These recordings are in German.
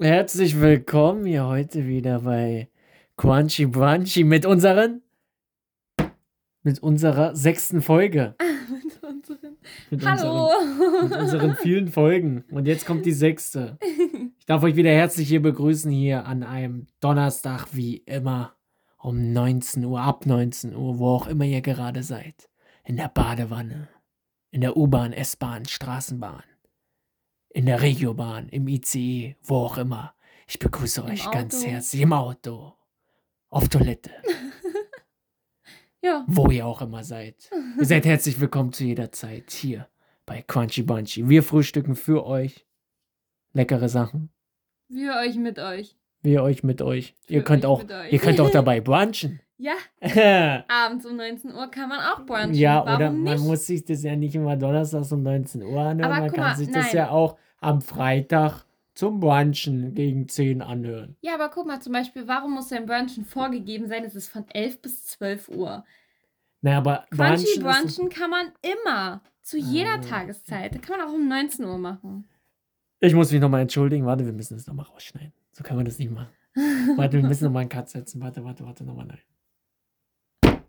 Herzlich willkommen hier heute wieder bei Crunchy Brunchy mit unseren mit unserer sechsten Folge. mit unseren. Mit Hallo! Unseren, mit unseren vielen Folgen. Und jetzt kommt die sechste. Ich darf euch wieder herzlich hier begrüßen hier an einem Donnerstag wie immer um 19 Uhr, ab 19 Uhr, wo auch immer ihr gerade seid. In der Badewanne, in der U-Bahn, S-Bahn, Straßenbahn, in der Regiobahn, im ICE, wo auch immer. Ich begrüße Im euch ganz Auto. herzlich im Auto, auf Toilette, ja, wo ihr auch immer seid. Ihr seid herzlich willkommen zu jeder Zeit hier bei Crunchy Bunchy. Wir frühstücken für euch leckere Sachen. wir euch mit euch. Wir euch mit euch. Ihr könnt euch auch, mit euch. ihr könnt auch dabei brunchen. Ja, ja, abends um 19 Uhr kann man auch brunchen. oder Warum man nicht? muss sich das ja nicht immer donnerstags um 19 Uhr anhören. Aber man kann mal, sich das nein. ja auch am Freitag zum Brunchen gegen 10 anhören. Ja, aber guck mal zum Beispiel, warum muss ein Brunchen vorgegeben sein? Es ist von 11 bis 12 Uhr. Naja, aber Crunchy brunchen brunchen kann man immer. Zu jeder Ah. Tageszeit. Da kann man auch um 19 Uhr machen. Ich muss mich nochmal entschuldigen. Warte, wir müssen das nochmal rausschneiden. So kann man das nicht machen. Warte, wir müssen nochmal einen Cut setzen. Warte, warte, warte, nochmal nein.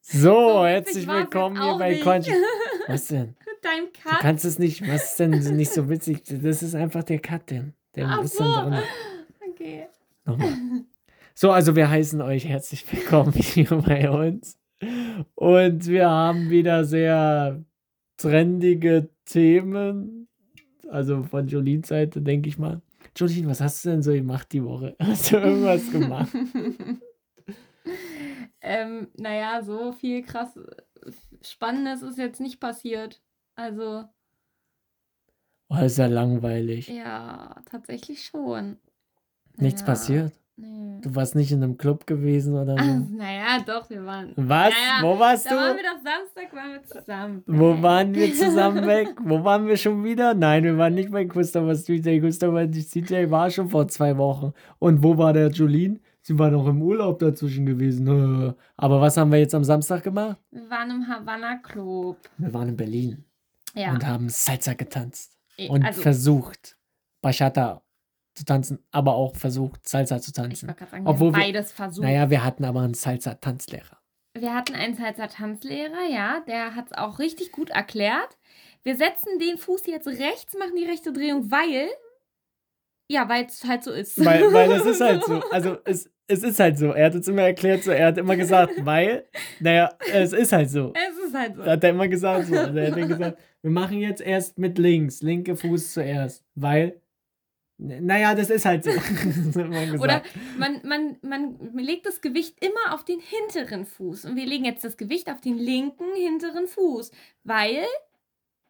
So, So herzlich willkommen hier bei. Crunchy. Was denn? Mit deinem Du Cut. kannst es nicht. Was ist denn nicht so witzig? Das ist einfach der Cut, denn. Der Ach ist so. dann drin. Okay. Nochmal. So, also wir heißen euch herzlich willkommen hier bei uns. Und wir haben wieder sehr trendige Themen. Also von Jolines Seite, denke ich mal. Jolene, was hast du denn so gemacht die Woche? Hast du irgendwas gemacht? ähm, naja, so viel krass Spannendes ist jetzt nicht passiert. Also, Oh, ist ja langweilig. ja, tatsächlich schon. Nichts Ja, passiert? Nee. Du warst nicht in einem Club gewesen oder so? naja, doch, wir waren. Was? Naja, Wo warst Da du? waren wir doch Samstag, waren wir zusammen. Wo waren wir zusammen weg? Wo waren wir schon wieder? Nein, wir waren nicht bei Christopher CJ. Christopher CJ war schon vor zwei Wochen. Und wo war der Jolene? Sie war noch im Urlaub dazwischen gewesen. Aber was haben wir jetzt am Samstag gemacht? Wir waren im Havanna Club. Wir waren in Berlin Ja. und haben Salsa getanzt. Und also, versucht, Bachata zu tanzen, aber auch versucht, Salsa zu ich tanzen. gerade sagen, Obwohl wir beides versucht. Naja, wir hatten aber einen Salsa-Tanzlehrer. Wir hatten einen Salzer Tanzlehrer, ja, der hat es auch richtig gut erklärt. Wir setzen den Fuß jetzt rechts, machen die rechte Drehung, weil. Ja, weil es halt so ist. Weil, weil es ist halt so. Also es, es ist halt so. Er hat uns immer erklärt, so, er hat immer gesagt, weil, naja, es ist halt so. es ist halt so. Hat er immer gesagt so. Also er hat gesagt, wir machen jetzt erst mit links, linke Fuß zuerst, weil, naja, das ist halt so. Man. Oder man, man, man legt das Gewicht immer auf den hinteren Fuß. Und wir legen jetzt das Gewicht auf den linken hinteren Fuß. Weil.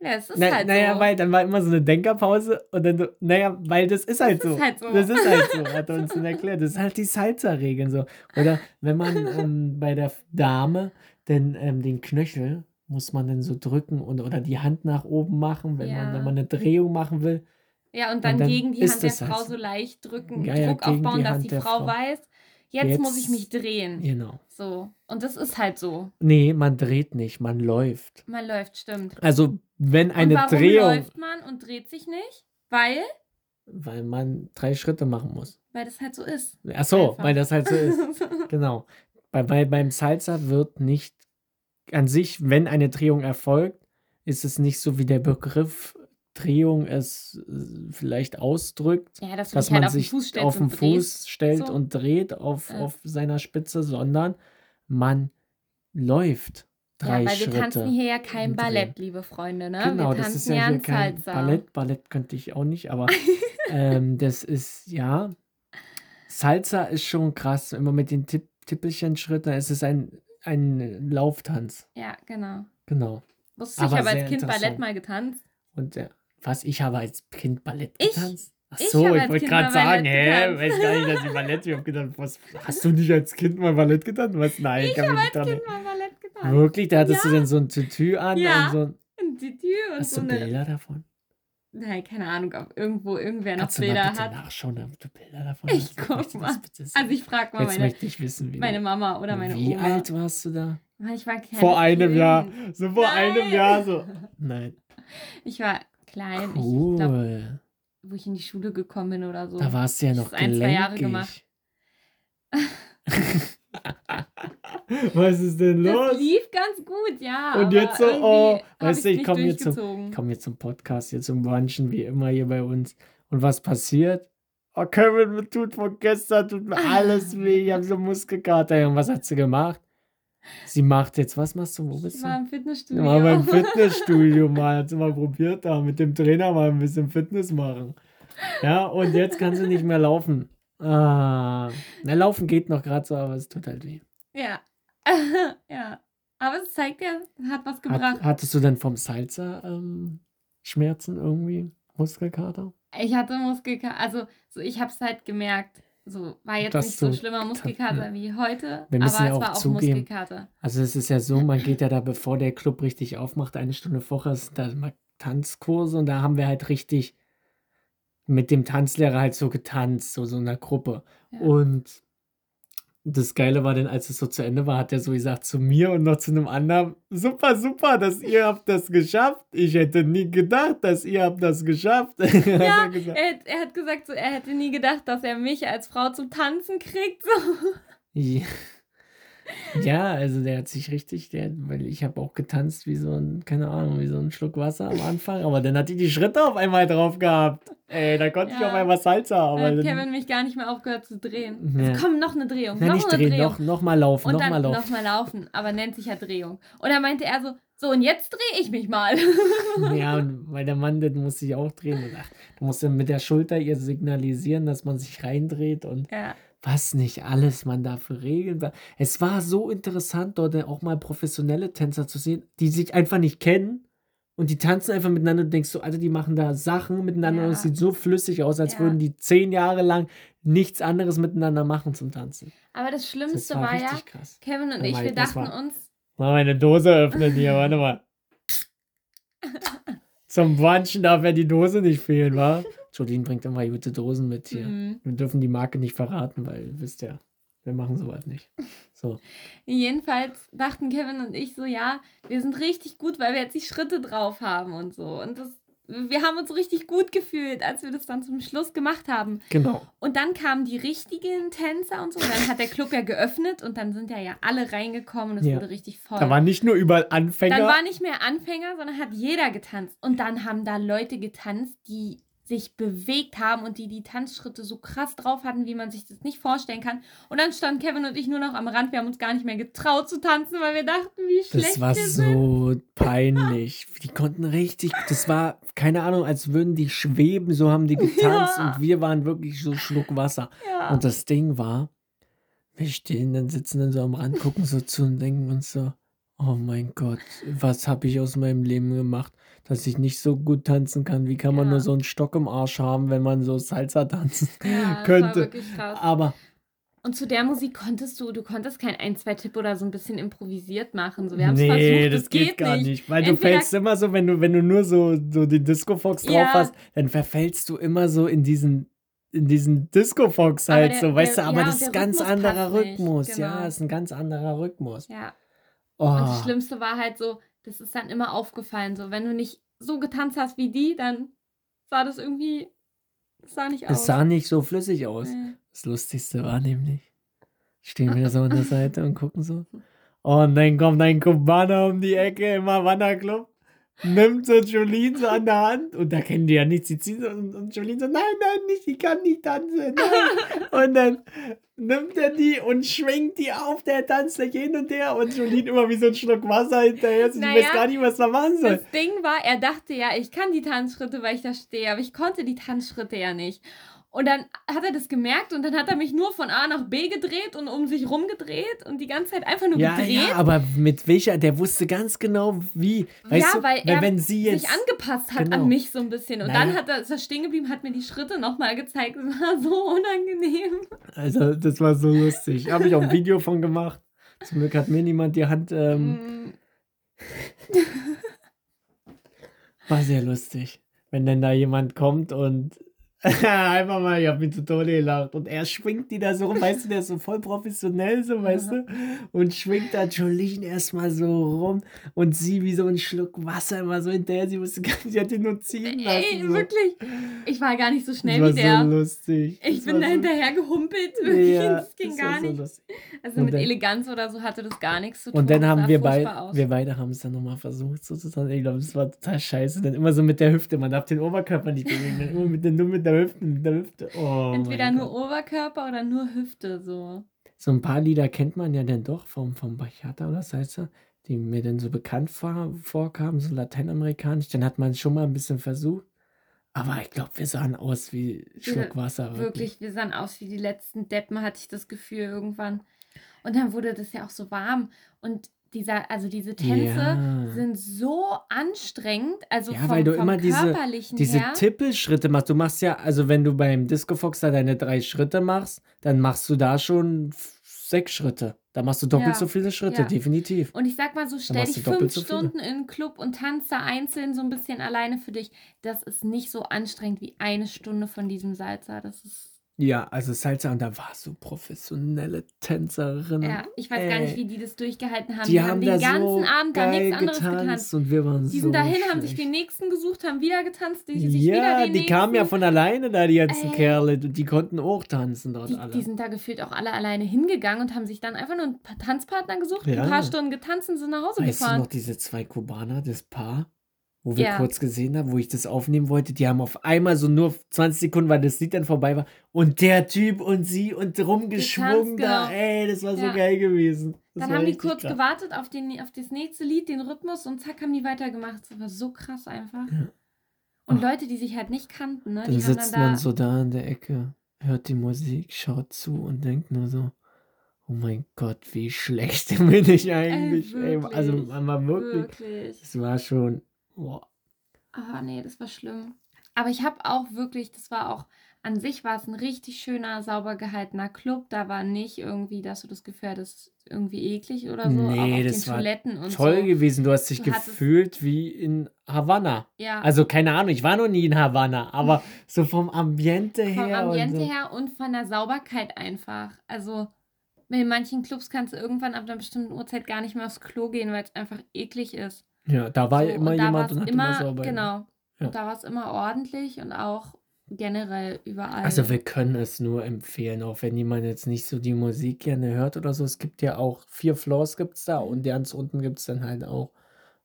Ja, es ist Na, halt naja, so. weil dann war immer so eine Denkerpause und dann so, naja, weil das ist halt Das so. ist halt so. Das ist halt so, hat er uns dann erklärt. Das ist halt die Salsa-Regeln so. Oder wenn man ähm, bei der Dame denn ähm, den Knöchel muss man dann so drücken und oder die Hand nach oben machen, wenn man Ja. wenn man eine Drehung machen will. Ja, und dann, Und dann gegen die Hand der es halt Frau so. so leicht drücken, Ja, Druck aufbauen, die dass die Frau Frau. weiß, jetzt, Jetzt- muss ich mich drehen. Genau. So. Und das ist halt so. Nee, man dreht nicht, man läuft. Man läuft, stimmt. Also, wenn eine und warum Drehung, läuft man und dreht sich nicht? Weil, weil man drei Schritte machen muss. weil das halt so ist. Ach so, Einfach. weil das halt so ist. Genau. Bei, bei, beim Salsa wird nicht an sich, wenn eine Drehung erfolgt, ist es nicht so wie der Begriff Drehung es äh, vielleicht ausdrückt, ja, dass dass halt man auf den sich Fuß auf den und. Fuß stellt so. und dreht auf, Ja. auf seiner Spitze, sondern man läuft drei Ja, weil Schritte. wir tanzen hier ja kein und. Ballett, liebe Freunde, ne? Genau, wir das ist ja hier ein kein Salsa. Ballett. Ballett könnte ich auch nicht, aber ähm, das ist, ja, Salsa ist schon krass. Immer mit den Tipp Tippelchen-Schritten. Es ist ein, ein Lauftanz. Ja, genau. Genau. Wusstest du, ich Aber habe als Kind Ballett mal getanzt. Und äh, was, ich habe als Kind Ballett Ich- getanzt? Ach ich so, habe ich, als wollte gerade sagen, hä, getanzt. weiß gar nicht, dass ich Ballett, ich habe gedacht, was, hast du nicht als Kind mal Ballett getanzt? Was, nein, Ich habe als Kind mal Ballett getanzt. Wirklich? Da hattest du denn so ein Tütü an Ja. und so. Ein Tütü und Hast so du eine. Bilder davon? Nein, keine Ahnung, ob irgendwo irgendwer noch Kannst du mal Bilder bitte hat. nachschauen, ob du Bilder davon Ich hast? guck mal. Also ich frage mal meine, ich wissen, wie meine Mama oder meine Wie Oma. alt warst du da? Ich war klein. Vor einem Jahr. Kind. So vor einem Nein. Jahr so. Nein. Ich war klein. Ich glaub, Cool. wo ich in die Schule gekommen bin oder so. Da warst du ja Ich noch hab's ein, zwei Jahre gemacht. Was ist denn Das los? lief ganz gut, ja. Und jetzt so, oh, weißt du, ich komme hier, zum, komm hier zum Podcast, hier zum Brunchen, wie immer hier bei uns. Und was passiert? Oh, Kevin, mir tut von gestern, tut mir alles weh, ich habe so Muskelkater. Und was hat sie gemacht? Sie macht jetzt, was machst du, wo bist Ich du? war im Fitnessstudio. Mal beim Fitnessstudio mal, hat sie mal probiert da, mit dem Trainer mal ein bisschen Fitness machen. Ja, und jetzt kann sie nicht mehr laufen. Ah, na, laufen geht noch gerade so, aber es tut halt weh. Ja. ja. Aber es zeigt ja, hat was Hat, gebracht. hattest du denn vom Salsa ähm, Schmerzen irgendwie? Muskelkater? Ich hatte Muskelkater, also so, ich habe es halt gemerkt. So, war jetzt Dass nicht so schlimmer Muskelkater wie heute, aber es ja auch war auch zugeben, Muskelkater. Also es ist ja so, man geht ja da, bevor der Club richtig aufmacht, eine Stunde vorher sind da immer Tanzkurse und da haben wir halt richtig mit dem Tanzlehrer halt so getanzt, so so in einer Gruppe. Ja. Und das Geile war dann, als es so zu Ende war, hat er so gesagt zu mir und noch zu einem anderen, super, super, dass ihr habt das geschafft. Ich hätte nie gedacht, dass ihr habt das geschafft. hat Ja, er gesagt. er, er hat gesagt, so, er hätte nie gedacht, dass er mich als Frau zum Tanzen kriegt. So. Ja. Ja, also der hat sich richtig, der, weil ich habe auch getanzt wie so ein, keine Ahnung, wie so ein Schluck Wasser am Anfang, aber dann hat die die Schritte auf einmal drauf gehabt. Ey, da konnte ich Ja. auf einmal Salsa, aber Dann hat Kevin mich gar nicht mehr aufgehört zu drehen. Ja. Also, komm, noch eine Drehung, Nein, noch nicht eine drehen, Drehung. noch, noch mal laufen, und noch dann mal laufen. nochmal laufen, aber nennt sich ja Drehung. Und dann meinte er so, so und jetzt drehe ich mich mal. Ja, und weil der Mann, den muss sich auch drehen. Und ach, du musst dann mit der Schulter ihr signalisieren, dass man sich reindreht und ja, was nicht alles man da für Regeln war. Es war so interessant, dort auch mal professionelle Tänzer zu sehen, die sich einfach nicht kennen und die tanzen einfach miteinander. Du denkst so, Alter, die machen da Sachen miteinander und es Ja. sieht so flüssig aus, als Ja. würden die zehn Jahre lang nichts anderes miteinander machen zum Tanzen. aber das Das Schlimmste war war, ja, krass. Kevin und ich, mal, wir das dachten war- uns, Mal meine Dose öffnen hier, warte mal. Zum Brunchen darf ja die Dose nicht fehlen, wa? Jolene bringt immer gute Dosen mit hier. mm, Wir dürfen die Marke nicht verraten, weil, wisst ihr, wir machen sowas nicht. So. jedenfalls dachten Kevin und ich so, ja, wir sind richtig gut, weil wir jetzt die Schritte drauf haben und so. Und das, wir haben uns richtig gut gefühlt, als wir das dann zum Schluss gemacht haben. Genau. Und dann kamen die richtigen Tänzer und so. Und dann hat der Club ja geöffnet und dann sind ja, ja alle reingekommen und es Ja. wurde richtig voll. Da waren nicht nur überall Anfänger. Dann war nicht mehr Anfänger, sondern hat jeder getanzt. Und dann haben da Leute getanzt, die sich bewegt haben und die die Tanzschritte so krass drauf hatten, wie man sich das nicht vorstellen kann. Und dann standen Kevin und ich nur noch am Rand. Wir haben uns gar nicht mehr getraut zu tanzen, weil wir dachten, wie schlecht das war wir sind. so peinlich. Die konnten richtig, das war, keine Ahnung, als würden die schweben, so haben die getanzt Ja. und wir waren wirklich so Schluck Wasser. Ja. Und das Ding war, wir stehen dann, sitzen dann so am Rand, gucken so zu und denken uns so, oh mein Gott, was habe ich aus meinem Leben gemacht, dass ich nicht so gut tanzen kann. Wie kann man Ja. nur so einen Stock im Arsch haben, wenn man so Salsa tanzen ja, das war könnte? wirklich krass. Aber Und zu der Musik konntest du, du konntest kein ein, zwei Tipp oder so ein bisschen improvisiert machen. So, wir haben es nee, versucht, das das geht, gar nicht. Weil du Entweder- fällst immer so, wenn du, wenn du nur so, so die Disco Fox drauf Ja. hast, dann verfällst du immer so in diesen, in diesen Disco Fox Aber halt der- so, weißt der- du, aber ja, das und ist der ganz Rhythmus anderer nicht, Rhythmus. Ja, genau. das ist ein ganz anderer Rhythmus. Ja. Oh. Und das Schlimmste war halt so, das ist dann immer aufgefallen. So, wenn du nicht so getanzt hast wie die, dann sah das irgendwie, das sah nicht aus. Es sah nicht so flüssig aus. Nee. Das Lustigste war nämlich, stehen wir so an der Seite und gucken so. Und dann kommt ein Kubaner um die Ecke im Havanna Club, nimmt so Jolene so an der Hand und da kennen die ja nichts. Sie ziehen so und, und Jolene so, nein, nein, nicht, ich kann nicht tanzen. Nein. und dann nimmt er die und schwingt die auf der Tanzfläche hin und her und Jolene immer wie so ein Schluck Wasser hinterher. Sie Naja, weiß gar nicht, was er machen soll. Das Ding war, er dachte ja, ich kann die Tanzschritte, weil ich da stehe, aber ich konnte die Tanzschritte ja nicht. Und dann hat er das gemerkt und dann hat er mich nur von A nach B gedreht und um sich rumgedreht und die ganze Zeit einfach nur Ja, gedreht. ja, aber mit welcher, der wusste ganz genau, wie. Weißt Ja, du, weil er wenn sie jetzt. sich angepasst hat Genau. an mich so ein bisschen. Und Naja. dann hat er, ist er stehen geblieben, hat mir die Schritte nochmal gezeigt. Das war so unangenehm. Also, das war so lustig. Habe ich auch ein Video von gemacht. Zum Glück hat mir niemand die Hand. Ähm, Mm, war sehr lustig. Wenn dann da jemand kommt und Einfach mal, ich hab mich zu Tode gelacht. Und er schwingt die da so rum, weißt du, der ist so voll professionell, so, weißt du? Und schwingt da Jolene erstmal so rum und sie wie so ein Schluck Wasser immer so hinterher. Sie wusste gar nicht, sie hat ihn nur ziehen lassen. Ey, so. wirklich. Ich war gar nicht so schnell Das wie war der. so lustig. ich Das bin da so- hinterher gehumpelt. Wirklich. Ja, das ging das gar nicht. Also Und mit dann- Eleganz oder so hatte das gar nichts zu tun. Und dann haben wir beide, wir beide haben es dann nochmal versucht, sozusagen. Ich glaube, das war total scheiße. Dann immer so mit der Hüfte. Man darf den Oberkörper nicht bewegen. Dann immer mit der, nur mit der Hüfte, mit der Hüfte. Oh, Entweder nur Gott. Oberkörper oder nur Hüfte so. So ein paar Lieder kennt man ja dann doch vom, vom Bachata oder Salsa, die mir dann so bekannt vor, vorkamen, so lateinamerikanisch. Dann hat man schon mal ein bisschen versucht. Aber ich glaube, wir sahen aus wie Schluck Wasser. Wirklich. Wirklich, wir sahen aus wie die letzten Deppen, hatte ich das Gefühl irgendwann. Und dann wurde das ja auch so warm. Und dieser, also diese Tänze Ja. sind so anstrengend. Also Ja, vom, weil du immer diese- körperlichen Diese her. Tippelschritte machst. Du machst ja, also wenn du beim Disco Fox da deine drei Schritte machst, dann machst du da schon sechs Schritte. Da machst du doppelt Ja, so viele Schritte, ja. definitiv. Und ich sag mal so, stell dich fünf so. Stunden in einen Club und tanz da einzeln so ein bisschen alleine für dich. Das ist nicht so anstrengend wie eine Stunde von diesem Salsa. Das ist, Ja, also Salsa und da warst du professionelle Tänzerinnen. ja, ich weiß gar nicht, Ey. wie die das durchgehalten haben. Die, haben den da ganzen so Abend da nichts anderes getanzt und wir waren Die so sind dahin, haben sich schlecht. den nächsten gesucht, haben wieder getanzt, die sich wieder Ja, den die nächsten. kamen ja von alleine da, die ganzen Ey. Kerle. Und die konnten auch tanzen dort die, alle. die sind da gefühlt auch alle alleine hingegangen und haben sich dann einfach nur einen Pa- Tanzpartner gesucht, Ja. ein paar Stunden getanzt und sind nach Hause weißt du gefahren. noch diese zwei Kubaner, das Paar, wo wir Ja. kurz gesehen haben, wo ich das aufnehmen wollte? Die haben auf einmal so nur 20 Sekunden, weil das Lied dann vorbei war. Und der Typ und sie und rumgeschwungen da. genau. Ey, das war so Ja. geil gewesen. Das Dann haben die kurz krass. gewartet auf, den, auf das nächste Lied, den Rhythmus und zack, haben die weitergemacht. Das war so krass einfach. Ja. Und Ach. Leute, die sich halt nicht kannten, ne? Dann die sitzt dann da. man so da in der Ecke, hört die Musik, schaut zu und denkt nur so, oh mein Gott, wie schlecht bin ich eigentlich. Ey, also wirklich, man war wirklich, wirklich. es war schon, boah. Ah, nee, das war schlimm. Aber ich habe auch wirklich, das war auch, an sich war es ein richtig schöner, sauber gehaltener Club. Da war nicht irgendwie, dass du das Gefühl hattest, irgendwie eklig oder so. auch Nee, auf das den war Toiletten und Toll so. gewesen, du hast dich Du gefühlt wie in Havanna. Ja, Also keine Ahnung, ich war noch nie in Havanna, aber so vom Ambiente her. vom Ambiente und so. her und von der Sauberkeit einfach. Also in manchen Clubs kannst du irgendwann ab einer bestimmten Uhrzeit gar nicht mehr aufs Klo gehen, weil es einfach eklig ist. Ja, da war So, immer und da jemand und hat immer, immer sauber. Genau. Ja. Und da war es immer ordentlich und auch generell überall. Also wir können es nur empfehlen, auch wenn jemand jetzt nicht so die Musik gerne hört oder so. Es gibt ja auch vier Floors gibt es da und ganz unten gibt es dann halt auch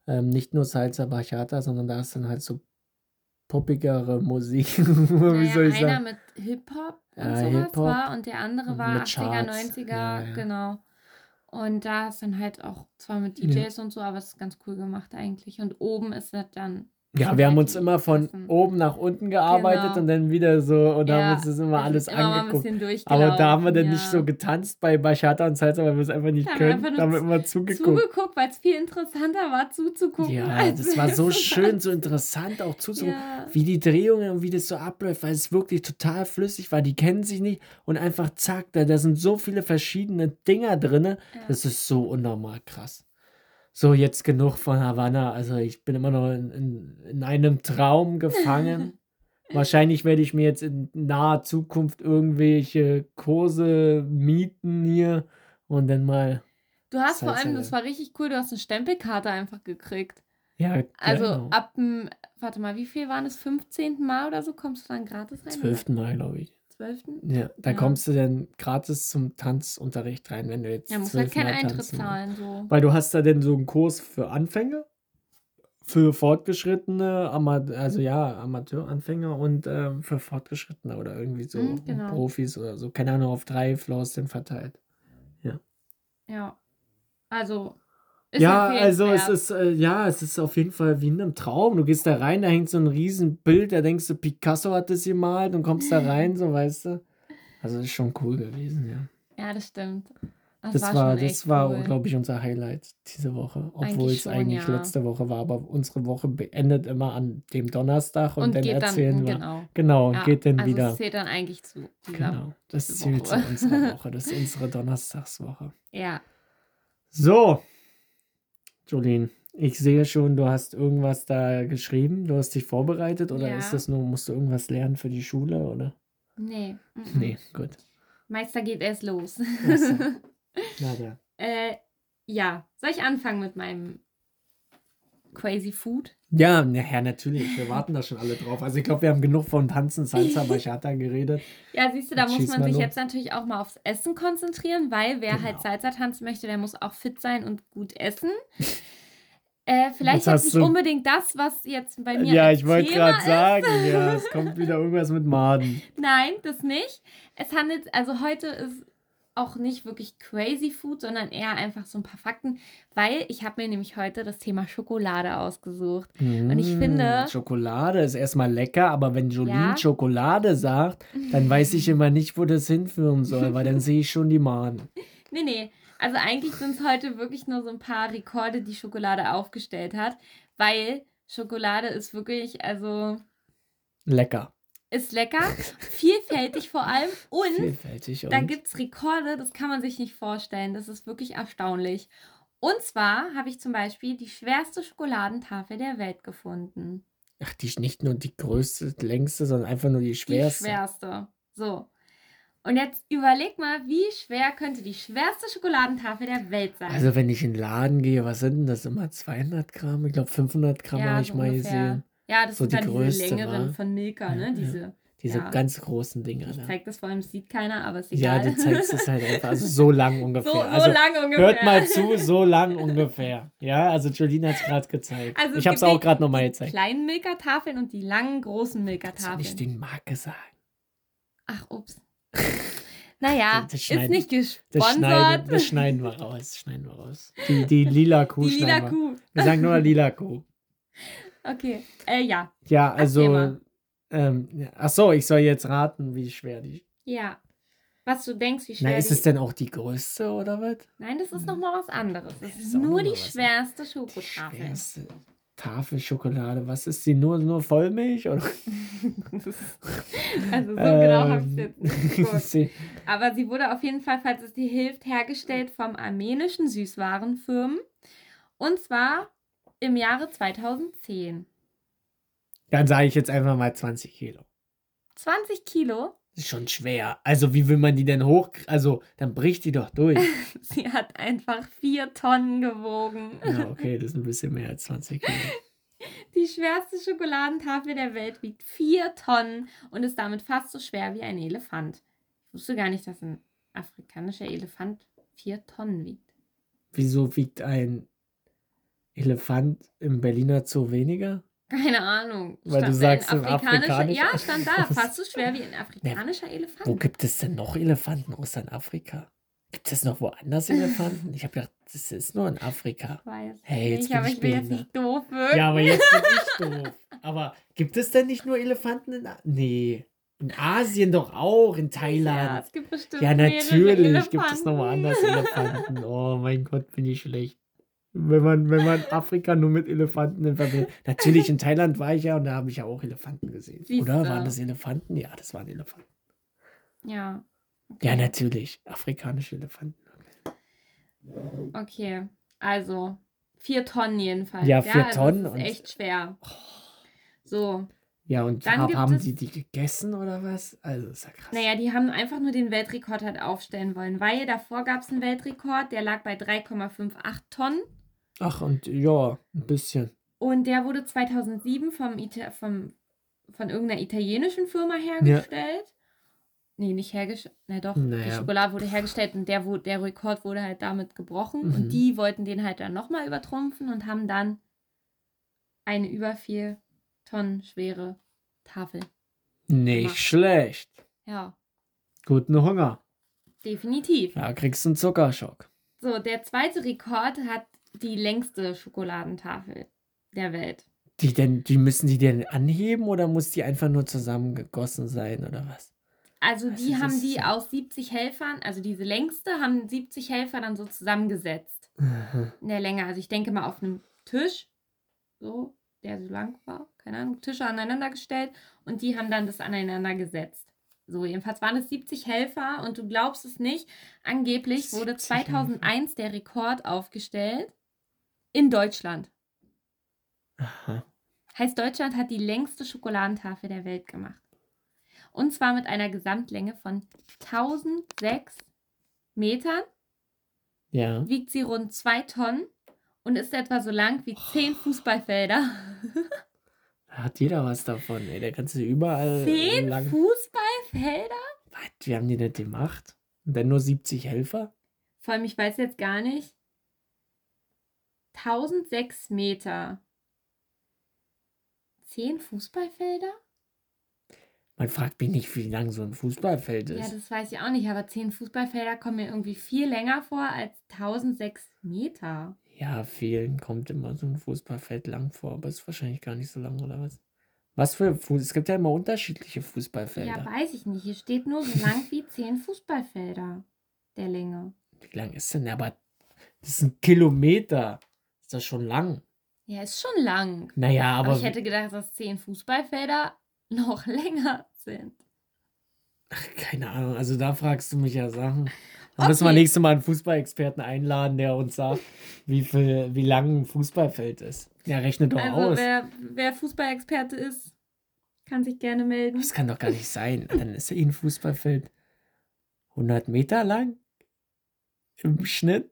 ähm, nicht nur Salsa Bachata, sondern da ist dann halt so poppigere Musik. Wie naja, soll ich einer sagen? mit Hip-Hop und Ja, sowas Hip-Hop war und der andere war mit 80er, Charts. 90er, Ja, ja. genau. Und da ist dann halt auch zwar mit Ja. DJs und so, aber es ist ganz cool gemacht eigentlich. Und oben ist das dann Ja, sind wir haben uns immer von oben nach unten gearbeitet Genau. und dann wieder so und Ja, haben uns das immer alles immer angeguckt. Aber da haben wir dann durchgelaufen, nicht so ja. getanzt bei Bachata und Salsa, weil wir es einfach nicht Da können. einfach nur Da haben wir immer zugeguckt. zugeguckt, weil es viel interessanter war zuzugucken. Ja, das war so schön, so interessant auch zuzugucken, Ja. wie die Drehungen und wie das so abläuft, weil es wirklich total flüssig war. Die kennen sich nicht und einfach zack, da, da sind so viele verschiedene Dinger drin. Ja. Das ist so unnormal krass. So, jetzt genug von Havanna. Also ich bin immer noch in, in, in einem Traum gefangen. Wahrscheinlich werde ich mir jetzt in naher Zukunft irgendwelche Kurse mieten hier und dann mal. Du hast vor allem, das war richtig cool, du hast eine Stempelkarte einfach gekriegt. Ja, Also genau. ab dem, warte mal, wie viel waren es? 15. Mal oder so? Kommst du dann gratis rein? 12. Mal, glaube ich. 12. Ja, da Ja. kommst du dann gratis zum Tanzunterricht rein, wenn du jetzt. Ja, musst halt keinen 12 Mal Eintritt zahlen. So. Weil du hast da denn so einen Kurs für Anfänger, für Fortgeschrittene, Ama also ja, Amateuranfänger und ähm, für Fortgeschrittene oder irgendwie so Mhm, genau. Profis oder so. Keine Ahnung, auf drei Floors dann verteilt. Ja. Also. Ist ja, also es ist, äh, ja, es ist auf jeden Fall wie in einem Traum. Du gehst da rein, da hängt so ein riesen Bild, da denkst du, Picasso hat das gemalt und kommst da rein, so weißt du. Also das ist schon cool gewesen, ja. Ja, das stimmt. Das, Das war, war, das war, cool. glaube ich, unser Highlight diese Woche. Obwohl Eigentlich es schon, eigentlich ja. letzte Woche war. Aber unsere Woche beendet immer an dem Donnerstag und, Und dann erzählen dann, wir. genau. Genau, und Ja, geht dann also wieder. Es zählt dann eigentlich zu. Genau, das zählt zu Woche. unserer Woche. Das ist unsere Donnerstagswoche. Ja. So, Jolene, Ich sehe schon, du hast irgendwas da geschrieben, du hast dich vorbereitet oder Ja. ist das nur, musst du irgendwas lernen für die Schule oder? Nee. mhm. Nee, gut. Meister geht erst los. So. Na da. äh, ja, soll ich anfangen mit meinem Crazy Food? Ja, ja, natürlich. Wir warten da schon alle drauf. Also ich glaube, wir haben genug von Tanzen, Salsa, Bachata geredet. Ja, siehst du, da muss man sich los. jetzt natürlich auch mal aufs Essen konzentrieren, weil wer Genau. halt Salsa tanzen möchte, der muss auch fit sein und gut essen. Äh, vielleicht Jetzt nicht unbedingt das, was jetzt bei mir Ja, ich wollte gerade sagen, ja, es kommt wieder irgendwas mit Maden. Nein, das nicht. Es handelt, also heute ist auch nicht wirklich crazy food, sondern eher einfach so ein paar Fakten, weil ich habe mir nämlich heute das Thema Schokolade ausgesucht. Und ich finde- Mm, Schokolade ist erstmal lecker, aber wenn Jolene Ja. Schokolade sagt, dann weiß ich immer nicht, wo das hinführen soll, weil dann sehe ich schon die Maden. Nee, nee. Also eigentlich sind es heute wirklich nur so ein paar Rekorde, die Schokolade aufgestellt hat, weil Schokolade ist wirklich, also Lecker. Ist lecker, vielfältig vor allem und Vielfältig. Und Da gibt es Rekorde, das kann man sich nicht vorstellen. Das ist wirklich erstaunlich. Und zwar habe ich zum Beispiel die schwerste Schokoladentafel der Welt gefunden. Ach, die ist nicht nur die größte, längste, sondern einfach nur die schwerste. Die schwerste. So. Und jetzt überleg mal, wie schwer könnte die schwerste Schokoladentafel der Welt sein? Also wenn ich in den Laden gehe, was sind denn das immer? 200 Gramm? Ich glaube 500 Gramm habe ich so mal ungefähr. gesehen. Ja, das So sind die dann größte, diese längeren wa? von Milka, ne? Diese. Diese Ja. ganz großen Dinger. Ich Ne? zeig das vor allem, das sieht keiner, aber ist Ja, du zeigst es halt einfach. Also so lang ungefähr. so, so also, lang ungefähr. Hört mal zu, so lang ungefähr. Ja, also Jolene hat es gerade gezeigt. Also es ich habe es auch die- gerade nochmal die gezeigt. kleinen Milka-Tafeln und die langen, großen nicht Milka-Tafeln. die Marke sagen? Ach, ups. Naja, Das ist schneiden- nicht Das gesponsert. schneiden, das schneiden wir raus. Schneiden wir raus. Die, die lila Kuh Die lila wir. Kuh. Wir sagen nur lila Kuh. Okay. Äh, ja. Ja, also. Ähm, ach so, ich soll jetzt raten, wie schwer die. Ja. Was du denkst, wie schwer Na, ist die es denn auch die größte oder was? Nein, das ist nochmal was anderes. Das Das ist nur die schwerste Die Schokotafel. schwerste Tafel Schokolade. Was ist die? Nur, nur Vollmilch? Oder? also so genau habe ich Ähm, jetzt nicht geguckt. sie- Aber sie wurde auf jeden Fall, falls es dir hilft, hergestellt vom armenischen Süßwarenfirmen. Und zwar im Jahre 2010. Dann sage ich jetzt einfach mal 20 Kilo. 20 Kilo. Das ist schon schwer. Also, wie will man die denn hoch? Also, dann bricht die doch durch. Sie hat einfach vier Tonnen gewogen. Ja, okay, das ist ein bisschen mehr als 20 Kilo. Die schwerste Schokoladentafel der Welt wiegt vier Tonnen und ist damit fast so schwer wie ein Elefant. Ich wusste gar nicht, dass ein afrikanischer Elefant vier Tonnen wiegt. Wieso wiegt ein Elefant im Berliner Zoo weniger? Keine Ahnung. Weil du da sagst, ein afrikanischer. afrikanischer- Ja, stand da. Fast so schwer wie ein afrikanischer Wo Elefant. gibt es denn noch Elefanten außer in Afrika? Gibt es noch woanders Elefanten? Ich habe gedacht, das ist nur in Afrika. Ich weiß Hey, jetzt nicht, bin aber ich ich will jetzt nicht doof wirken. Ja, aber jetzt bin ich doof. Aber gibt es denn nicht nur Elefanten in A Nee. In Asien doch auch, in Ja, Thailand. es gibt bestimmt Ja, natürlich gibt es noch woanders Elefanten. Oh mein Gott, bin ich schlecht. Wenn man, wenn man Afrika nur mit Elefanten in verbindet. Natürlich, in Thailand war ich ja und da habe ich ja auch Elefanten gesehen. Siehste. Oder waren das Elefanten? Ja, das waren Elefanten. Ja. Ja, natürlich. Afrikanische Elefanten. Okay, also vier Tonnen jedenfalls. Ja, vier also Tonnen Das ist echt schwer. So, Ja, und Dann hab, haben die die gegessen oder was? Also, ist ja krass. naja, die haben einfach nur den Weltrekord halt aufstellen wollen, weil davor gab es einen Weltrekord, der lag bei 3,58 Tonnen Ach, und ja, ein bisschen. und der wurde 2007 vom, Ita vom von irgendeiner italienischen Firma hergestellt. Nee, nicht hergestellt. Na doch, die Naja. Schokolade wurde hergestellt und der, der Rekord wurde halt damit gebrochen. Mhm. Und die wollten den halt dann nochmal übertrumpfen und haben dann eine über vier Tonnen schwere Tafel. Nicht Gemacht. schlecht. Ja, Guten Hunger. definitiv. Ja, kriegst du einen Zuckerschock. So, der zweite Rekord hat die längste Schokoladentafel der Welt. Die denn, die müssen die denn anheben oder muss die einfach nur zusammengegossen sein oder was? Also die haben die ja- aus 70 Helfern, also diese längste, haben 70 Helfer dann so zusammengesetzt. Mhm. in der Länge. Also ich denke mal auf einem Tisch, so, der so lang war, keine Ahnung, Tische aneinander gestellt und die haben dann das aneinander gesetzt. So, jedenfalls waren es 70 Helfer und du glaubst es nicht, angeblich wurde 70 2001 der Rekord aufgestellt in Deutschland. Aha. Heißt, Deutschland hat die längste Schokoladentafel der Welt gemacht. Und zwar mit einer Gesamtlänge von 1006 Metern, Ja. wiegt sie rund 2 Tonnen und ist etwa so lang wie 10 Fußballfelder. Da hat jeder was davon, ey. Da kannst du überall. 10 lang. Fußballfelder? Was? Wie haben die das gemacht? Und dann nur 70 Helfer? Vor allem, ich weiß jetzt gar nicht. 1006 Meter. 10 Fußballfelder? Man fragt mich nicht, wie lang so ein Fußballfeld Ja, ist. das weiß ich auch nicht, aber 10 Fußballfelder kommen mir irgendwie viel länger vor als 1006 Meter. Ja, vielen kommt immer so ein Fußballfeld lang vor, aber ist wahrscheinlich gar nicht so lang, oder was? Was für Fuß? Es gibt ja immer unterschiedliche Fußballfelder. Ja, weiß ich nicht. Hier steht nur so lang wie 10 Fußballfelder der Länge. Wie lang ist denn? Aber das ist ein Kilometer. Ist das schon lang? Ja, ist schon lang. Naja, Aber, aber. ich hätte gedacht, dass 10 Fußballfelder noch länger sind. Ach, keine Ahnung. Also da fragst du mich ja Sachen. Dann müssen wir Okay. nächstes Mal einen Fußballexperten einladen, der uns sagt, wie viel, wie lang ein Fußballfeld ist. Ja, rechne doch Also, aus. wer, wer Fußballexperte ist, kann sich gerne melden. Das kann doch gar nicht sein. Dann ist ja ein Fußballfeld 100 Meter lang im Schnitt.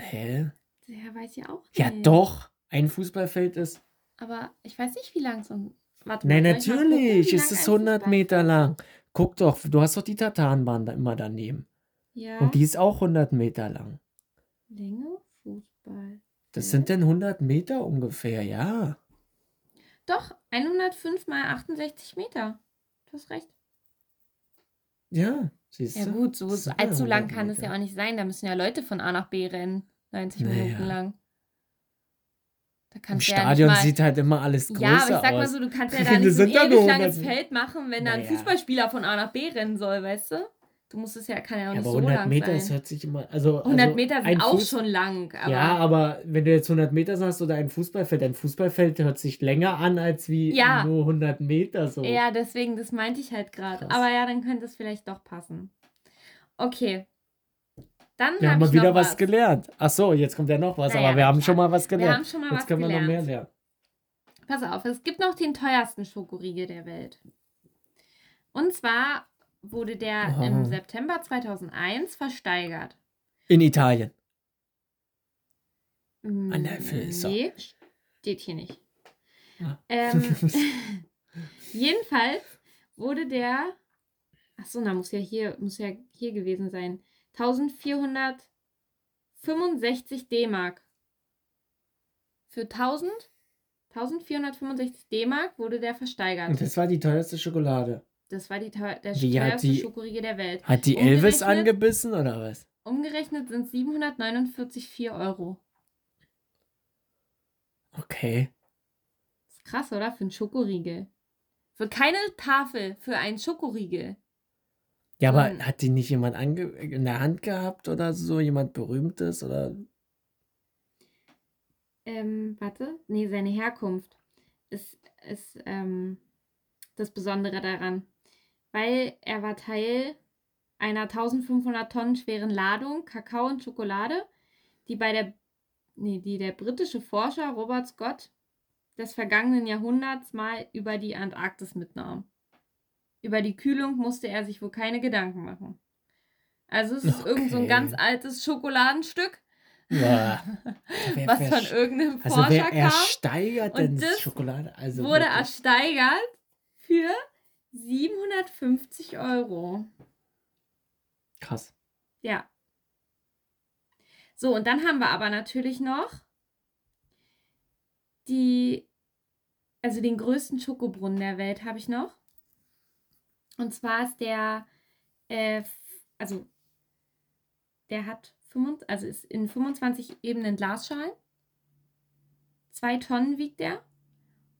Hä? Ja, weiß ich auch nicht. Ja, doch. Ein Fußballfeld ist. Aber ich weiß nicht, wie lang so ein. Warte Nein, gucken, natürlich. wie Es ist ein 100 Fußball- Meter lang. Guck doch, du hast doch die Tatanbahn da immer daneben. Ja. Und die ist auch 100 Meter lang. Länge Fußball. Das Ja. sind dann 100 Meter ungefähr, ja. Doch, 105 mal 68 Meter. Du hast recht. Ja, siehst du? Ja gut, so, ja allzu lang 100 kann es ja Meter. auch nicht sein. Da müssen ja Leute von A nach B rennen. 90 Naja. Minuten lang. Da Im ja Stadion mal, sieht halt immer alles größer Ja, aber ich sag mal aus. so, du kannst ja da nicht ein ja ewig langes 100 Feld machen, wenn da ein Naja. Fußballspieler von A nach B rennen soll, weißt du? Du musst es ja, kann ja auch ja, nicht aber so 100 lang Meter, sein. das hört sich immer. Also, 100 also Meter sind auch Fuß- schon lang. Aber ja, aber wenn du jetzt 100 Meter sagst oder ein Fußballfeld, ein Fußballfeld hört sich länger an als wie Ja. nur 100 Meter so. Ja, deswegen, das meinte ich halt gerade. Aber ja, dann könnte es vielleicht doch passen. Okay. Dann Wir hab haben mal ich wieder noch was gelernt. Ach so, jetzt kommt ja noch was, Naja, aber wir haben schon mal was Wir gelernt. haben schon mal jetzt was können wir gelernt. noch mehr lernen. Pass auf, es gibt noch den teuersten Schokoriegel der Welt. Und zwar wurde der Oh. im September 2001 versteigert. In Italien. An der Filzer. Nee, steht hier nicht. Ah. Ähm, jedenfalls wurde der, ach so, na muss ja hier, muss ja hier gewesen sein, 1465 D-Mark. Für 1000, 1465 D-Mark wurde der versteigert. Und das war die teuerste Schokolade. Das war die teuer, der Wie hat teuerste die- Schokoriegel der Welt. Hat die Elvis Umgerechnet- angebissen oder was? Umgerechnet sind 749,4 Euro. Okay. Das ist krass, oder? Für einen Schokoriegel. Für keine Tafel, für einen Schokoriegel. Ja, aber Und- hat die nicht jemand ange in der Hand gehabt oder so? Jemand Berühmtes oder? Ähm, warte. Nee, seine Herkunft ist, ist ähm, das Besondere daran. Weil er war Teil einer 1500 Tonnen schweren Ladung Kakao und Schokolade, die bei der, nee, die der britische Forscher Robert Scott des vergangenen Jahrhunderts mal über die Antarktis mitnahm. Über die Kühlung musste er sich wohl keine Gedanken machen. Also es ist irgend so ein Okay. ganz altes Schokoladenstück, Ja. Wer- was wer von irgendeinem Also Forscher wer kam. ersteigert Und denn das Schokolade? Also wurde wirklich. ersteigert für 750 Euro. krass. Ja. So, und dann haben wir aber natürlich noch die, also den größten Schokobrunnen der Welt habe ich noch. Und zwar ist der, äh, also der hat 25, also ist in 25 Ebenen Glasschalen. Zwei Tonnen wiegt der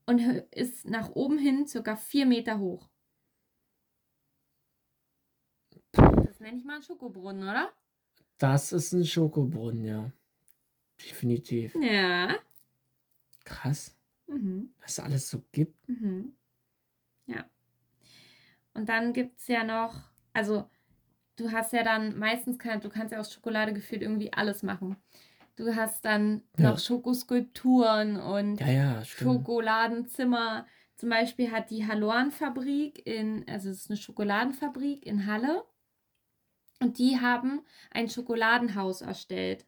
und ist nach oben hin circa vier Meter hoch. Das nenne ich mal einen Schokobrunnen, oder? Das ist ein Schokobrunnen, ja. Definitiv. Ja. Krass, Mhm. was es alles so gibt. Mhm. Ja. Und dann gibt es ja noch, also du hast ja dann meistens, kann, du kannst ja aus Schokolade gefühlt irgendwie alles machen. Du hast dann Ja. noch Schokoskulpturen und Ja, ja. Schokoladenzimmer. Zum Beispiel hat die Halloan-Fabrik in, also es ist eine Schokoladenfabrik in Halle. Und die haben ein Schokoladenhaus erstellt.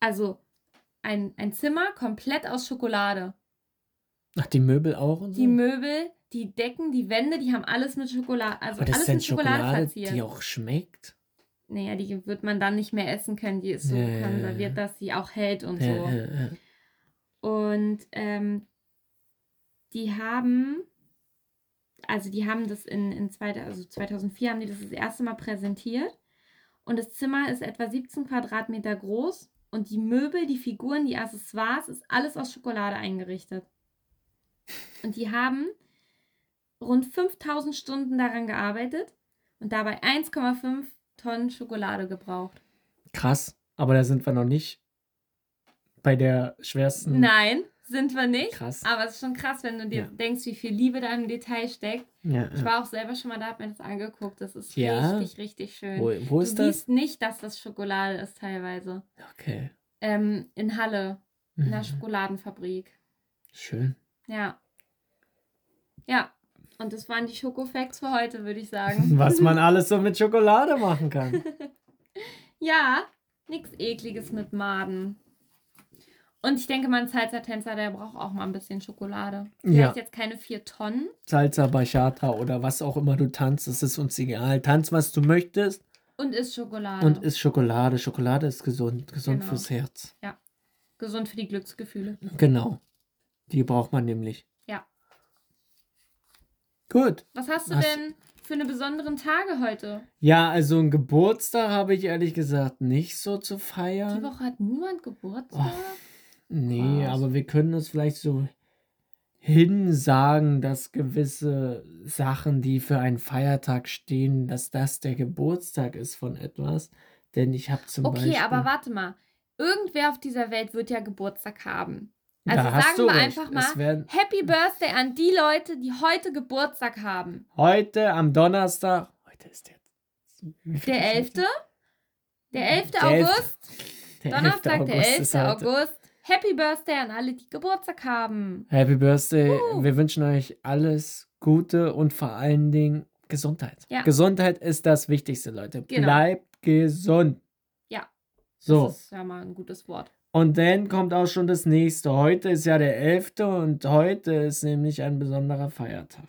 Also ein, ein Zimmer komplett aus Schokolade. Ach, die Möbel auch und so? Die Möbel, die Decken, die Wände, die haben alles mit Schokolade, also Aber das alles ist mit Schokolade, Schokolade, verziert. die auch schmeckt? Naja, die wird man dann nicht mehr essen können. Die ist so Ja, konserviert, dass sie auch hält und Ja, so. ja. Und ähm, die haben, also die haben das in, in zweite, also 2004 haben die das das erste Mal präsentiert. Und das Zimmer ist etwa 17 Quadratmeter groß. Und die Möbel, die Figuren, die Accessoires, ist alles aus Schokolade eingerichtet. Und die haben rund 5000 Stunden daran gearbeitet und dabei 1,5 Tonnen Schokolade gebraucht. Krass, aber da sind wir noch nicht bei der schwersten. Nein, sind wir nicht. Krass. Aber es ist schon krass, wenn du dir Ja. denkst, wie viel Liebe da im Detail steckt. Ja, Ich war auch selber schon mal da, hab mir das angeguckt. Das ist Ja? richtig, richtig schön. Wo, wo du ist das? siehst nicht, dass das Schokolade ist teilweise. Okay. Ähm, in Halle, in der Mhm. Schokoladenfabrik. Schön. Ja. Ja. Und das waren die Schokofacts für heute, würde ich sagen. Was man alles so mit Schokolade machen kann. Ja, nichts Ekliges mit Maden. Und ich denke mal, ein Salsa-Tänzer, der braucht auch mal ein bisschen Schokolade. Vielleicht Ja. jetzt keine vier Tonnen. Salsa, Bachata oder was auch immer du tanzt, das ist uns egal. Tanz, was du möchtest Und ist Schokolade. und isst Schokolade. Schokolade ist gesund, gesund Genau. fürs Herz. Gesund für die Glücksgefühle. Genau. Die braucht man nämlich. Gut. Was hast du Was- denn für eine besonderen Tage heute? Ja, also einen Geburtstag habe ich ehrlich gesagt nicht so zu Die feiern. Woche hat niemand Geburtstag. Nee, Krass. aber wir können uns vielleicht so hinsagen, dass gewisse Sachen, die für einen Feiertag stehen, dass das der Geburtstag ist von etwas. Denn ich habe zum Okay, Beispiel. aber warte mal. Irgendwer auf dieser Welt wird ja Geburtstag haben. Da Also hast sagen wir recht. einfach mal Happy Birthday an die Leute, die heute Geburtstag haben. heute am Donnerstag. Heute ist der. Der ist 11. heute? Der 11. Der 11. August. Der Donnerstag, der 11. ist heute. August. Happy Birthday an alle, die Geburtstag haben. Happy Birthday. Uh. Wir wünschen euch alles Gute und vor allen Dingen Gesundheit. Ja. Gesundheit ist das Wichtigste, Leute. Genau. Bleibt gesund. Ja. So. Das ist ja mal ein gutes Wort. Und dann kommt auch schon das nächste. Heute ist ja der 11. und heute ist nämlich ein besonderer Feiertag.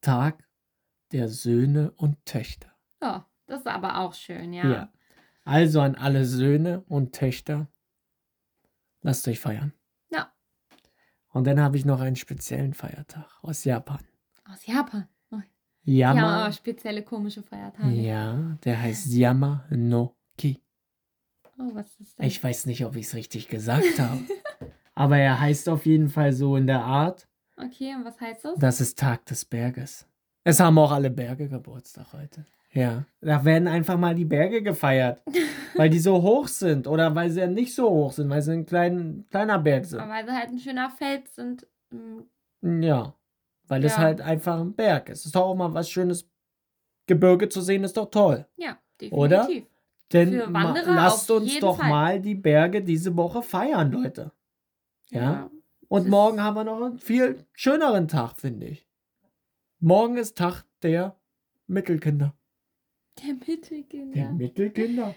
Tag der Söhne und Töchter. Ja, das ist aber auch schön, ja. Ja. Also an alle Söhne und Töchter, lasst euch feiern. Ja. Und dann habe ich noch einen speziellen Feiertag aus Japan. Aus Japan. Oh, Yama. aber spezielle komische Feiertage. Ja, der heißt Yama no Ki. Oh, was ist das? Ich weiß nicht, ob ich es richtig gesagt habe. Aber er heißt auf jeden Fall so in der Art. Okay, und was heißt das? Das ist Tag des Berges. Es haben auch alle Berge Geburtstag heute. Ja, da werden einfach mal die Berge gefeiert, weil die so hoch sind oder weil sie ja nicht so hoch sind, weil sie ein klein, kleiner Berg sind. Aber weil sie halt ein schöner Fels sind. ähm, Ja, weil es Ja. halt einfach ein Berg ist. Es ist doch auch mal was Schönes. Gebirge zu sehen ist doch toll. Ja, definitiv. Oder? Denn lasst uns doch Fall. mal die Berge diese Woche feiern, Leute. Ja. Und ist- morgen haben wir noch einen viel schöneren Tag, finde ich. Morgen ist Tag der Mittelkinder. Der Mittelkinder. Der Mittelkinder.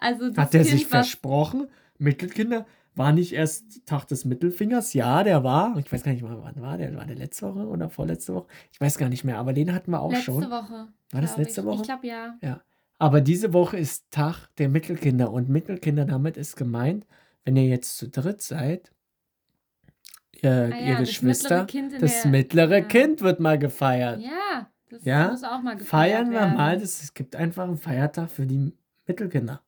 also das Hat der kind, sich versprochen? Mittelkinder? War nicht erst Tag des Mittelfingers? Ja, der war. Ich weiß gar nicht mal, wann war der? War der letzte Woche oder vorletzte Woche? Ich weiß gar nicht mehr, aber den hatten wir auch Letzte schon. Woche. War das letzte ich. Woche? Ich glaube ja. Aber diese Woche ist Tag der Mittelkinder und Mittelkinder damit ist gemeint, wenn ihr jetzt zu dritt seid, ihr, Ah, ihr ja, das mittlere Geschwister, Kind in das mittlere ja. Kind wird mal gefeiert. Ja, das Ja? muss auch mal gefeiert Feiern wir werden. mal, das, es gibt einfach einen Feiertag für die Mittelkinder.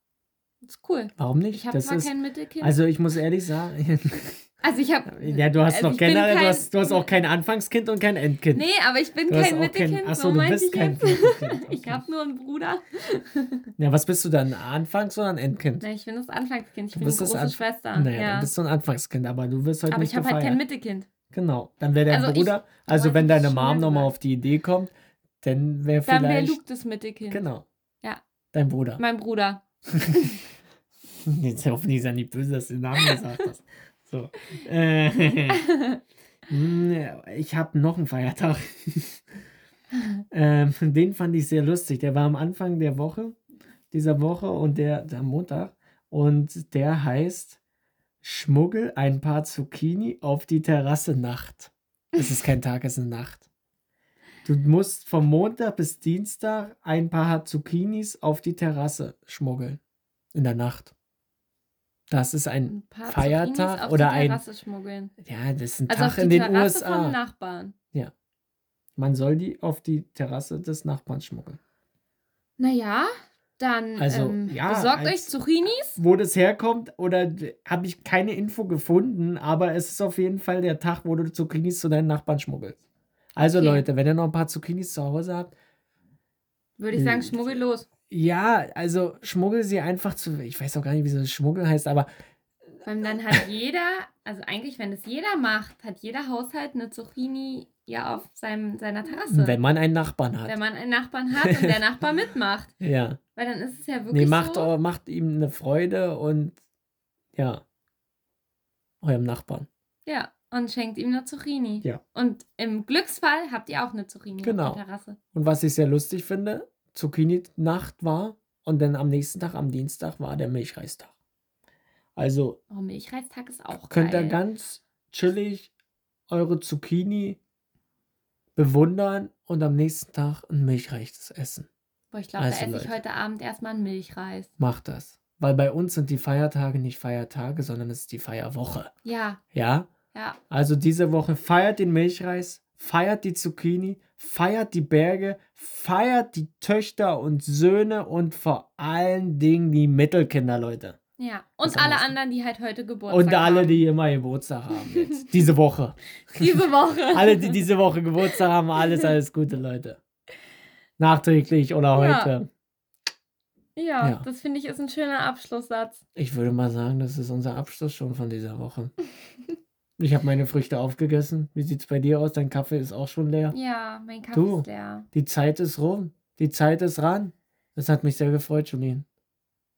Das ist cool. Warum nicht? Ich habe zwar kein Mittelkind. also ich muss ehrlich sagen, Also ich habe. ja, du hast also noch ich generell, du, kein- hast, du hast auch kein Anfangskind und kein Endkind. Nee, aber ich bin Du kein Mittelkind. kein- ach so, so du bist ich kein. Mittelkind, Ich habe nur einen Bruder. Ja, was bist du dann? Anfangs- oder ein Endkind? Na, ich bin das Anfangskind. Ich Du bin bist das große Anf- Schwester. Naja, ja. dann bist du ein Anfangskind, aber du wirst heute aber nicht ich habe halt kein Mittelkind. Genau, dann wäre der Also ich- Bruder, also aber wenn ich deine Mom nochmal auf die Idee kommt, dann wäre Dann wäre vielleicht, Luke das Mittelkind. genau, Ja. dein Bruder. Mein Bruder. Jetzt hoffentlich ist ja nicht böse, dass du den Namen gesagt hast. So. Äh, hm, ich habe noch einen Feiertag. ähm, den fand ich sehr lustig. Der war am Anfang der Woche, dieser Woche und der, der Montag. Und der heißt Schmuggel ein paar Zucchini auf die Terrasse Nacht. Es ist kein Tag, es ist eine Nacht. Du musst vom Montag bis Dienstag ein paar Zucchinis auf die Terrasse schmuggeln. In der Nacht. Das ist ein, Ein Feiertag oder ein- ja, das ist ein Also Tag in den Terrasse vom USA. Nachbarn. Man soll die auf die Terrasse des Nachbarn schmuggeln. Naja, dann Also, ähm, ja, besorgt euch Zucchinis. Wo das herkommt, oder habe ich keine Info gefunden, aber es ist auf jeden Fall der Tag, wo du Zucchinis zu deinen Nachbarn schmuggelst. Also Okay. Leute, wenn ihr noch ein paar Zucchinis zu Hause habt, Würde ich sagen, schmuggel los. Ja, also schmuggel sie einfach zu. Ich weiß auch gar nicht, wie so Schmuggel heißt, aber Weil dann hat jeder, also eigentlich, wenn es jeder macht, hat jeder Haushalt eine Zucchini ja auf seinem, seiner Terrasse. wenn man einen Nachbarn hat. Wenn man einen Nachbarn hat und der Nachbar mitmacht. ja. Weil dann ist es ja wirklich Nee, macht, so. macht ihm eine Freude und ja. Eurem Nachbarn. Ja, und schenkt ihm eine Zucchini. Ja. Und im Glücksfall habt ihr auch eine Zucchini Genau. auf der Terrasse. Und was ich sehr lustig finde, Zucchini-Nacht war und dann am nächsten Tag, am Dienstag, war der Milchreistag. Also Oh, Milchreistag ist auch könnt geil. ihr ganz chillig eure Zucchini bewundern und am nächsten Tag ein Milchreis essen. Boah, ich glaube, Also, da esse ich Leute. heute Abend erstmal einen Milchreis. Macht das. Weil bei uns sind die Feiertage nicht Feiertage, sondern es ist die Feierwoche. Ja, Ja? ja. Also diese Woche feiert den Milchreis, feiert die Zucchini, feiert die Berge, feiert die Töchter und Söhne und vor allen Dingen die Mittelkinder, Leute. Ja. Und alle anderen, die halt heute Geburtstag Und alle, haben. die immer Geburtstag haben jetzt. Diese Woche. Diese Woche. Alle, die diese Woche Geburtstag haben, alles, alles Gute, Leute. Nachträglich oder Ja. heute. Ja, Ja. das finde ich ist ein schöner Abschlusssatz. Ich würde mal sagen, das ist unser Abschluss schon von dieser Woche. Ich habe meine Früchte aufgegessen. Wie sieht's bei dir aus? Dein Kaffee ist auch schon leer. Ja, mein Kaffee Du. ist leer. Die Zeit ist rum. Die Zeit ist ran. Das hat mich sehr gefreut, Julien.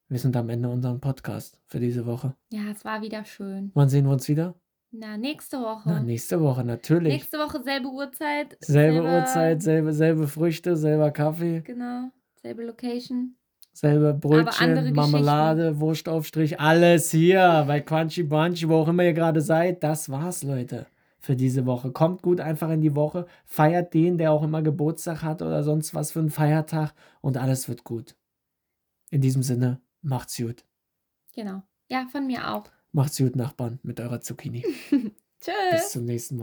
Wir sind am Ende unserem Podcast für diese Woche. Ja, es war wieder schön. Wann sehen wir uns wieder? Na, nächste Woche. Na, nächste Woche, natürlich. Nächste Woche selbe Uhrzeit. selbe selber- Uhrzeit, selbe, selbe Früchte, selber Kaffee, Genau, selbe Location. Selbe andere Brötchen, Marmelade, Wurstaufstrich, alles hier bei Crunchy Bunchy, wo auch immer ihr gerade seid. Das war's, Leute, für diese Woche. Kommt gut einfach in die Woche, feiert den, der auch immer Geburtstag hat oder sonst was für einen Feiertag und alles wird gut. In diesem Sinne, macht's gut. Genau. Ja, von mir auch. Macht's gut, Nachbarn, mit eurer Zucchini. Tschüss. Bis zum nächsten Mal.